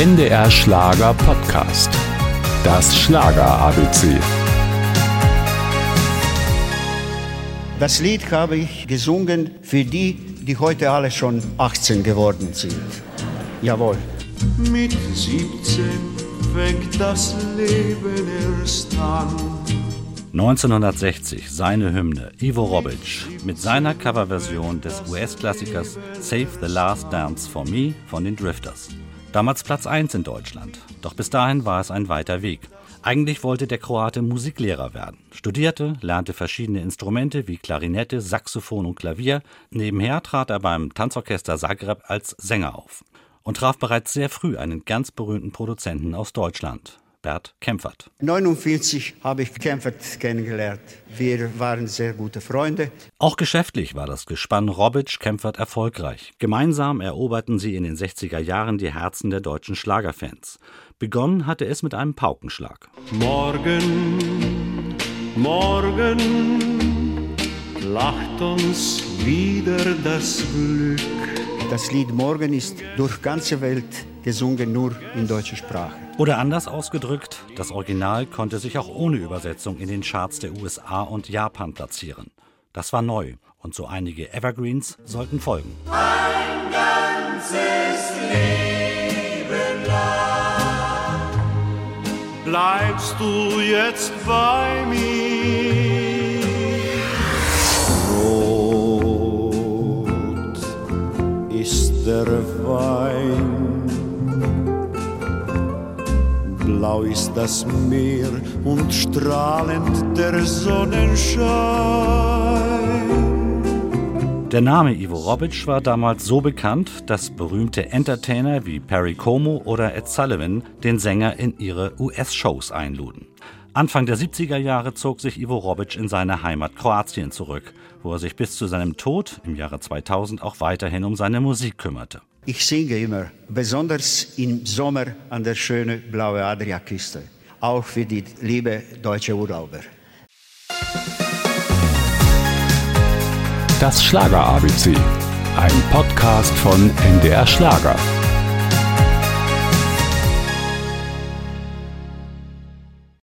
NDR Schlager Podcast. Das Schlager ABC. Das Lied habe ich gesungen für die, die heute alle schon 18 geworden sind. Jawohl. Mit 17 fängt das Leben erst an. 1960 seine Hymne Ivo Robic mit seiner Coverversion des US-Klassikers Save the Last Dance for Me von den Drifters. Damals Platz 1 in Deutschland, doch bis dahin war es ein weiter Weg. Eigentlich wollte der Kroate Musiklehrer werden, studierte, lernte verschiedene Instrumente wie Klarinette, Saxophon und Klavier. Nebenher trat er beim Tanzorchester Zagreb als Sänger auf und traf bereits sehr früh einen ganz berühmten Produzenten aus Deutschland, Bert Kempfert. 49 habe ich Kempfert kennengelernt. Wir waren sehr gute Freunde. Auch geschäftlich war das Gespann Robic-Kempfert erfolgreich. Gemeinsam eroberten sie in den 60er Jahren die Herzen der deutschen Schlagerfans. Begonnen hatte es mit einem Paukenschlag. Morgen, morgen lacht uns wieder das Glück. Das Lied Morgen ist durch ganze Welt gesungen, nur in deutscher Sprache. Oder anders ausgedrückt, das Original konnte sich auch ohne Übersetzung in den Charts der USA und Japan platzieren. Das war neu und so einige Evergreens sollten folgen. Ein ganzes Leben lang bleibst du jetzt bei mir. Rot ist der Wein, blau ist das Meer und strahlend der Sonnenschein. Der Name Ivo Robic war damals so bekannt, dass berühmte Entertainer wie Perry Como oder Ed Sullivan den Sänger in ihre US-Shows einluden. Anfang der 70er Jahre zog sich Ivo Robic in seine Heimat Kroatien zurück, wo er sich bis zu seinem Tod im Jahre 2000 auch weiterhin um seine Musik kümmerte. Ich singe immer, besonders im Sommer an der schönen blauen Adriaküste. Auch für die liebe deutsche Urlauber. Das Schlager ABC. Ein Podcast von NDR Schlager.